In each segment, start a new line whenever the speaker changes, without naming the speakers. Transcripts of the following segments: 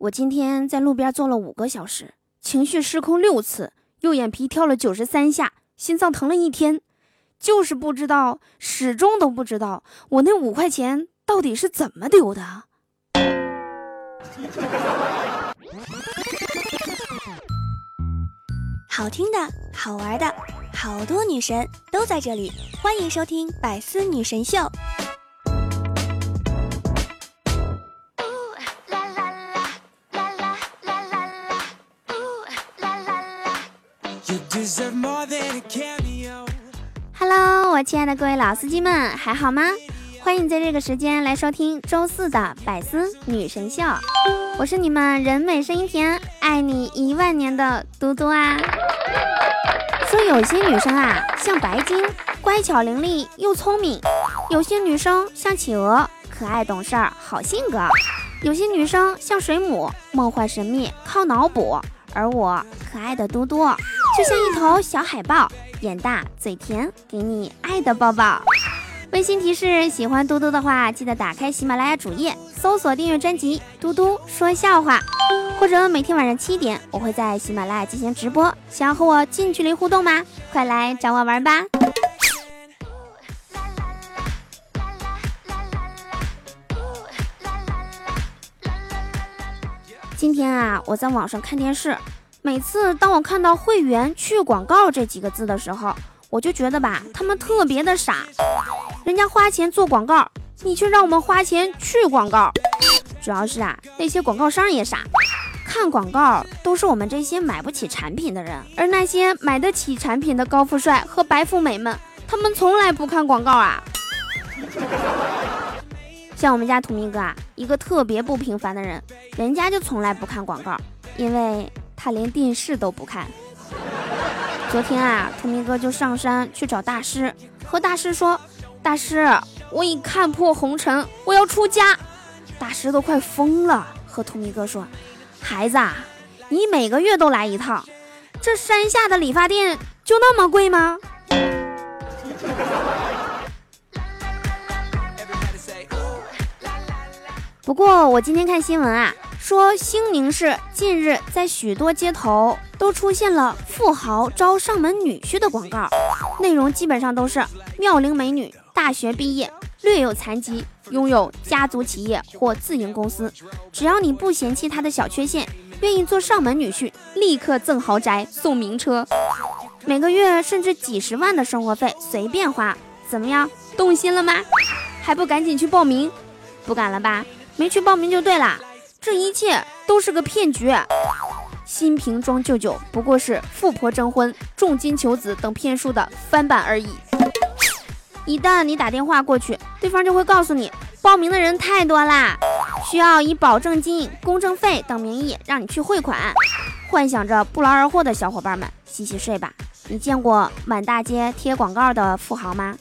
我今天在路边坐了五个小时，情绪失控六次，右眼皮跳了九十三下，心脏疼了一天，就是不知道，始终都不知道我那五块钱到底是怎么丢的。
好听的，好玩的，好多女神都在这里，欢迎收听《百思女神秀》。
亲爱的各位老司机们，还好吗？欢迎在这个时间来收听周四的百思女神秀，我是你们人美声音甜、爱你一万年的嘟嘟啊。说有些女生啊，像白金，乖巧伶俐又聪明；有些女生像企鹅，可爱懂事儿好性格；有些女生像水母，梦幻神秘靠脑补。而我可爱的嘟嘟，就像一头小海豹，眼大嘴甜，给你爱的抱抱。温馨提示：喜欢嘟嘟的话，记得打开喜马拉雅主页，搜索订阅专辑《嘟嘟说笑话》，或者每天晚上七点，我会在喜马拉雅进行直播。想要和我近距离互动吗？快来找我玩吧！今天啊，我在网上看电视，每次当我看到“会员去广告”这几个字的时候，我就觉得吧，他们特别的傻。人家花钱做广告，你却让我们花钱去广告。主要是啊，那些广告商也傻，看广告都是我们这些买不起产品的人，而那些买得起产品的高富帅和白富美们，他们从来不看广告啊。像我们家土明哥啊，一个特别不平凡的人，人家就从来不看广告，因为他连电视都不看。昨天啊，土明哥就上山去找大师，和大师说：“大师，我已看破红尘，我要出家。”大师都快疯了，和土明哥说：“孩子，啊你每个月都来一趟，这山下的理发店就那么贵吗？”不过我今天看新闻啊，说兴宁市近日在许多街头都出现了富豪招上门女婿的广告，内容基本上都是妙龄美女，大学毕业，略有残疾，拥有家族企业或自营公司，只要你不嫌弃她的小缺陷，愿意做上门女婿，立刻赠豪宅送名车，每个月甚至几十万的生活费随便花，怎么样？动心了吗？还不赶紧去报名？不敢了吧？没去报名就对了，这一切都是个骗局。新瓶装旧酒不过是富婆征婚、重金求子等骗术的翻版而已。一旦你打电话过去，对方就会告诉你，报名的人太多啦，需要以保证金、公证费等名义让你去汇款。幻想着不劳而获的小伙伴们，洗洗睡吧。你见过满大街贴广告的富豪吗？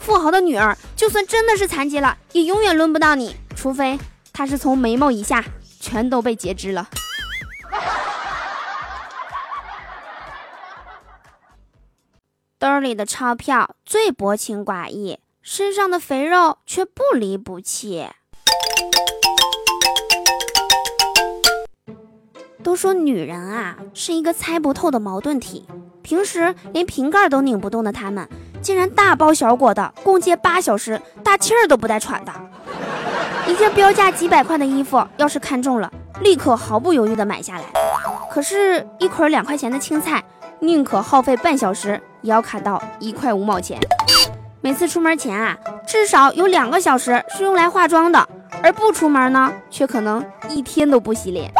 富豪的女儿就算真的是残疾了，也永远轮不到你。除非他是从眉毛以下全都被截肢了。兜里的钞票最薄情寡义，身上的肥肉却不离不弃。都说女人啊是一个猜不透的矛盾体，平时连瓶盖都拧不动的她们，竟然大包小裹的共借八小时，大气儿都不带喘的。一件标价几百块的衣服，要是看中了，立刻毫不犹豫地买下来。可是，一捆两块钱的青菜，宁可耗费半小时，也要砍到一块五毛钱。每次出门前啊，至少有两个小时是用来化妆的，而不出门呢，却可能一天都不洗脸。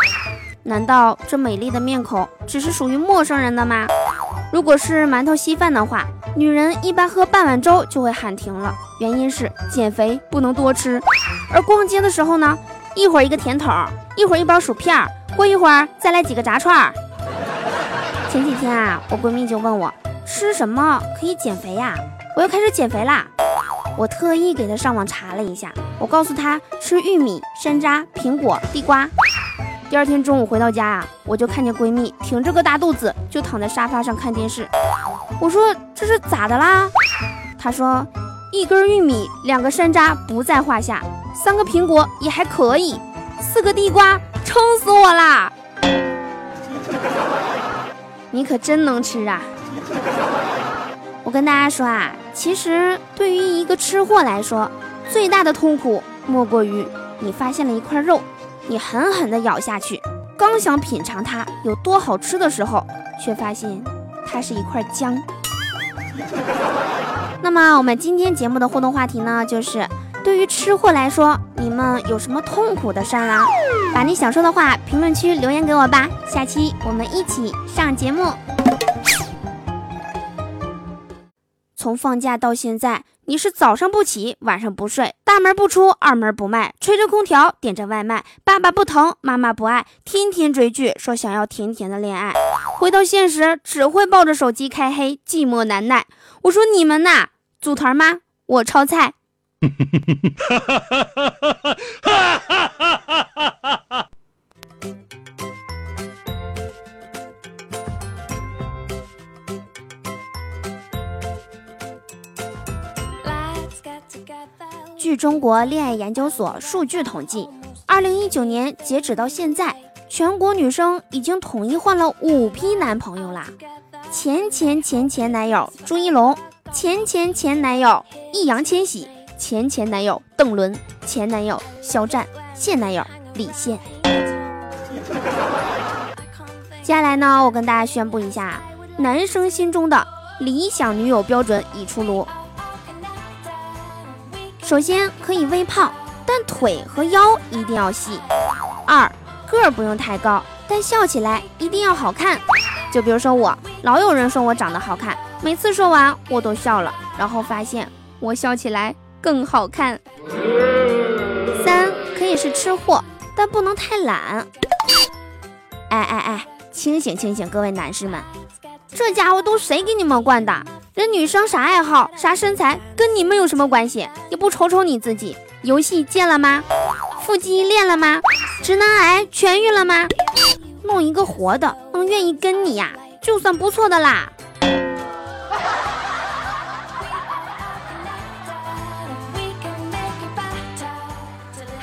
难道这美丽的面孔只是属于陌生人的吗？如果是馒头稀饭的话，女人一般喝半碗粥就会喊停了，原因是减肥不能多吃。而逛街的时候呢，一会儿一个甜筒，一会儿一包薯片，过一会儿再来几个炸串。前几天啊，我闺蜜就问我吃什么可以减肥呀？我要开始减肥啦！我特意给她上网查了一下，我告诉她吃玉米、山楂、苹果、地瓜。第二天中午回到家啊，我就看见闺蜜挺着个大肚子就躺在沙发上看电视。我说这是咋的啦？她说一根玉米，两个山楂不在话下，三个苹果也还可以，四个地瓜撑死我啦！你可真能吃啊！我跟大家说啊，其实对于一个吃货来说，最大的痛苦莫过于你发现了一块肉，你狠狠地咬下去，刚想品尝它有多好吃的时候，却发现它是一块姜。那么我们今天节目的互动话题呢，就是对于吃货来说，你们有什么痛苦的事儿啊？把你想说的话评论区留言给我吧，下期我们一起上节目。从放假到现在，你是早上不起，晚上不睡，大门不出，二门不迈，吹着空调，点着外卖，爸爸不疼，妈妈不爱，天天追剧，说想要甜甜的恋爱，回到现实只会抱着手机开黑，寂寞难耐。我说你们呐，组团吗？我抄菜。据中国恋爱研究所数据统计，二零一九年截止到现在，全国女生已经统一换了五批男朋友啦。前前前前男友朱一龙，前前前男友易烊千玺，前前男友邓伦，前男友肖战，现男友李现。接下来呢，我跟大家宣布一下，男生心中的理想女友标准已出炉。首先可以微胖，但腿和腰一定要细。二个儿不用太高，但笑起来一定要好看。就比如说我，老有人说我长得好看，每次说完我都笑了，然后发现我笑起来更好看。三可以是吃货，但不能太懒。哎哎哎，清醒清醒，各位男士们，这家伙都谁给你们惯的？人女生啥爱好、啥身材，跟你们有什么关系？也不瞅瞅你自己，游戏戒了吗？腹肌练了吗？直男癌痊愈了吗？弄一个活的，能愿意跟你呀，就算不错的啦。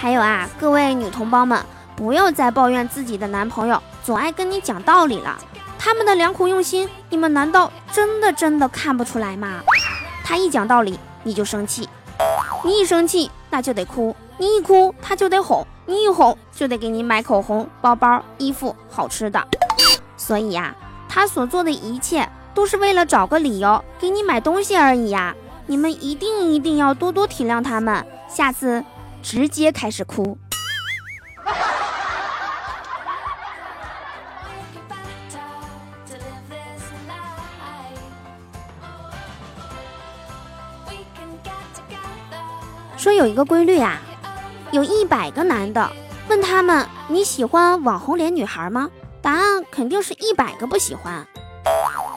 还有啊，各位女同胞们，不要再抱怨自己的男朋友总爱跟你讲道理了。他们的良苦用心，你们难道真的真的看不出来吗？他一讲道理你就生气，你一生气那就得哭，你一哭他就得哄，你一哄就得给你买口红、包包、衣服、好吃的。所以呀，他所做的一切都是为了找个理由给你买东西而已呀。你们一定一定要多多体谅他们，下次直接开始哭。说有一个规律啊，有一百个男的问他们你喜欢网红脸女孩吗？答案肯定是一百个不喜欢。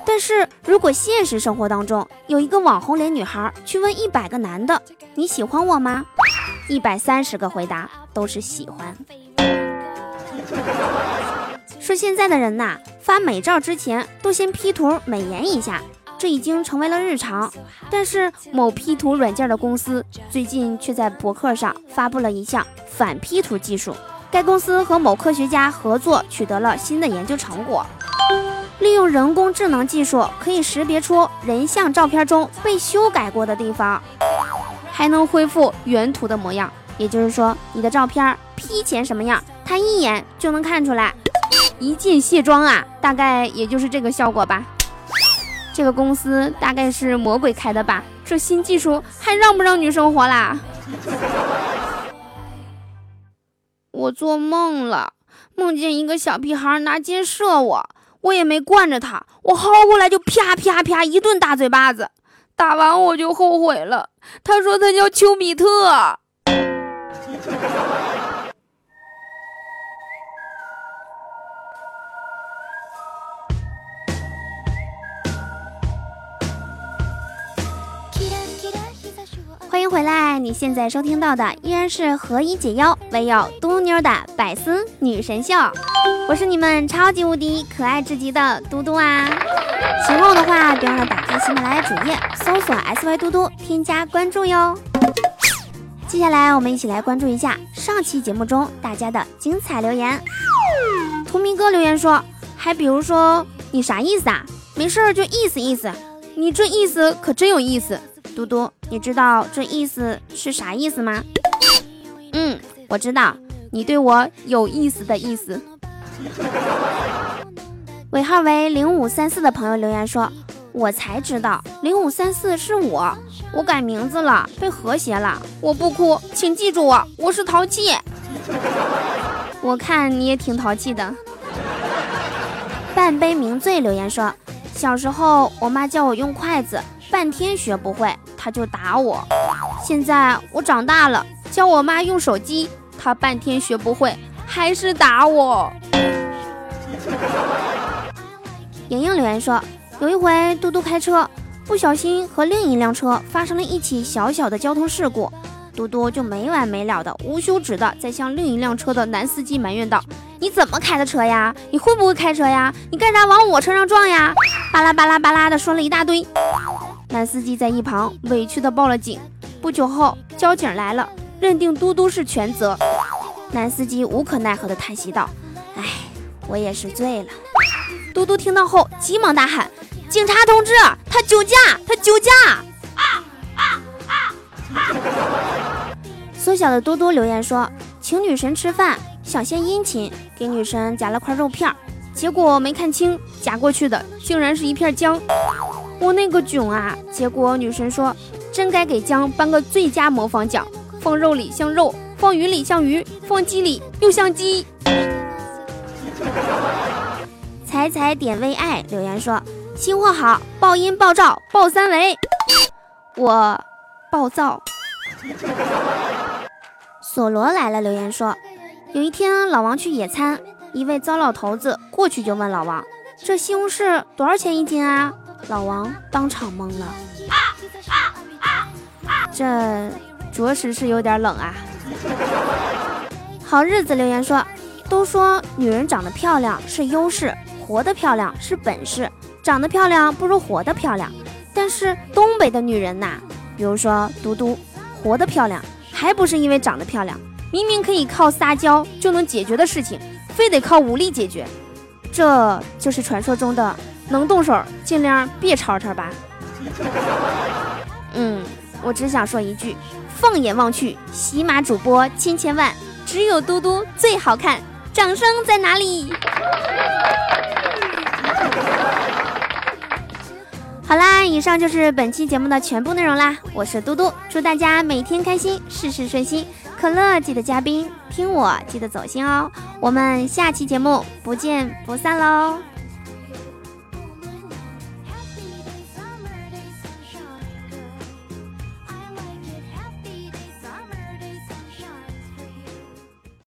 但是如果现实生活当中有一个网红脸女孩去问一百个男的你喜欢我吗？一百三十个回答都是喜欢。说现在的人呐，发美照之前都先 P 图美颜一下。这已经成为了日常，但是某 P 图软件的公司最近却在博客上发布了一项反 P 图技术。该公司和某科学家合作，取得了新的研究成果，利用人工智能技术，可以识别出人像照片中被修改过的地方，还能恢复原图的模样。也就是说，你的照片 P 前什么样，他一眼就能看出来。一键卸妆啊，大概也就是这个效果吧。这个公司大概是魔鬼开的吧？这新技术还让不让女生活啦？我做梦了，梦见一个小屁孩拿箭射我，我也没惯着他，我薅过来就啪啪啪一顿大嘴巴子，打完我就后悔了。他说他叫丘比特。欢迎回来！你现在收听到的依然是何以解忧，唯有嘟妞的百思女神秀。我是你们超级无敌可爱至极的嘟嘟啊！喜欢我的话，别忘了打开喜马拉雅主页，搜索 “sy 嘟嘟”，添加关注哟。接下来我们一起来关注一下上期节目中大家的精彩留言。图迷哥留言说：“还比如说你啥意思啊？没事儿就意思意思，你这意思可真有意思。”嘟嘟，你知道这意思是啥意思吗？嗯，我知道，你对我有意思的意思。尾号为零五三四的朋友留言说：“我才知道零五三四是我，我改名字了，被和谐了。我不哭，请记住我，我是淘气。我看你也挺淘气的。”半杯名醉留言说：“小时候我妈教我用筷子，半天学不会，她就打我。现在我长大了，教我妈用手机，她半天学不会，还是打我。”莹莹留言说：“有一回嘟嘟开车，不小心和另一辆车发生了一起小小的交通事故，嘟嘟就没完没了的、无休止的在向另一辆车的男司机埋怨道：‘你怎么开的车呀？你会不会开车呀？你干啥往我车上撞呀？’巴拉巴拉巴拉的说了一大堆。男司机在一旁委屈的报了警。不久后，交警来了，认定嘟嘟是全责。男司机无可奈何的叹息道：‘哎，我也是醉了。’”嘟嘟听到后，急忙大喊：“警察同志，他酒驾！他酒驾！”啊啊啊缩小的多多留言说：“请女神吃饭，想献殷勤，给女神夹了块肉片，结果没看清，夹过去的竟然是一片姜。我那个囧啊！结果女神说：真该给姜颁个最佳模仿奖，放肉里像肉，放鱼里像鱼，放鸡里又像鸡。”彩彩点为爱留言说：“新货好，爆音爆照爆三维，我暴躁。”索罗来了留言说：“有一天老王去野餐，一位糟老头子过去就问老王：这西红柿多少钱一斤啊？老王当场懵了，这着实是有点冷啊。”好日子留言说：“都说女人长得漂亮是优势。”活得漂亮是本事，长得漂亮不如活得漂亮。但是东北的女人呐，比如说嘟嘟，活得漂亮还不是因为长得漂亮？明明可以靠撒娇就能解决的事情，非得靠武力解决，这就是传说中的能动手尽量别吵吵吧。嗯，我只想说一句：放眼望去，喜马主播千千万，只有嘟嘟最好看。掌声在哪里？好啦，以上就是本期节目的全部内容啦。我是嘟嘟，祝大家每天开心，事事顺心。可乐记得加冰，听我记得走心哦。我们下期节目不见不散喽。